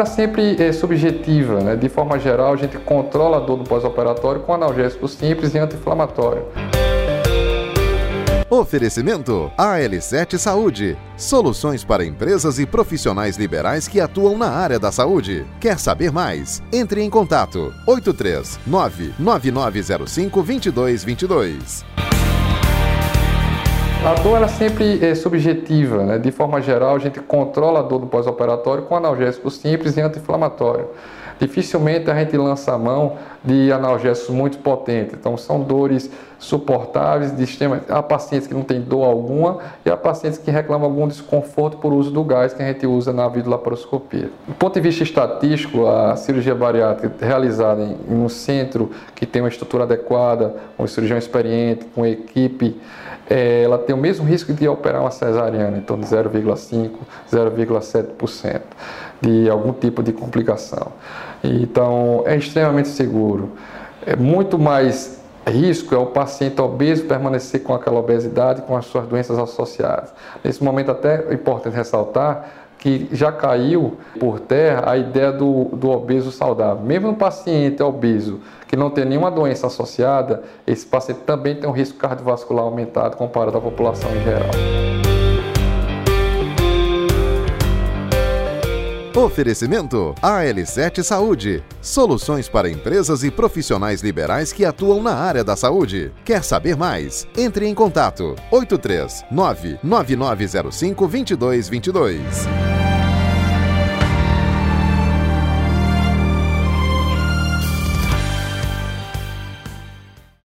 ela sempre é subjetiva, né? De forma geral, a gente controla a dor no pós-operatório com analgésico simples e anti-inflamatório. Oferecimento AL7 Saúde. Soluções para empresas e profissionais liberais que atuam na área da saúde. Quer saber mais? Entre em contato 839 9905 2222. A dor ela sempre é subjetiva, né? De forma geral, a gente controla a dor do pós-operatório com analgésico simples e anti-inflamatório. Dificilmente a gente lança a mão de analgésicos muito potentes. Então, são dores suportáveis, de extrema... há pacientes que não têm dor alguma e há pacientes que reclamam algum desconforto por uso do gás que a gente usa na videolaparoscopia. Do ponto de vista estatístico, a cirurgia bariátrica realizada em um centro que tem uma estrutura adequada, um cirurgião experiente, com equipe, é, ela tem o mesmo risco de operar uma cesariana, então de 0,5%, 0,7% de algum tipo de complicação. Então, é extremamente seguro. É muito mais risco é o paciente obeso permanecer com aquela obesidade, com as suas doenças associadas. Nesse momento, até é importante ressaltar que já caiu por terra a ideia do, do obeso saudável. Mesmo no paciente obeso que não tem nenhuma doença associada, esse paciente também tem um risco cardiovascular aumentado comparado à população em geral. Oferecimento AL7 Saúde. Soluções para empresas e profissionais liberais que atuam na área da saúde. Quer saber mais? Entre em contato 839 9905 2222.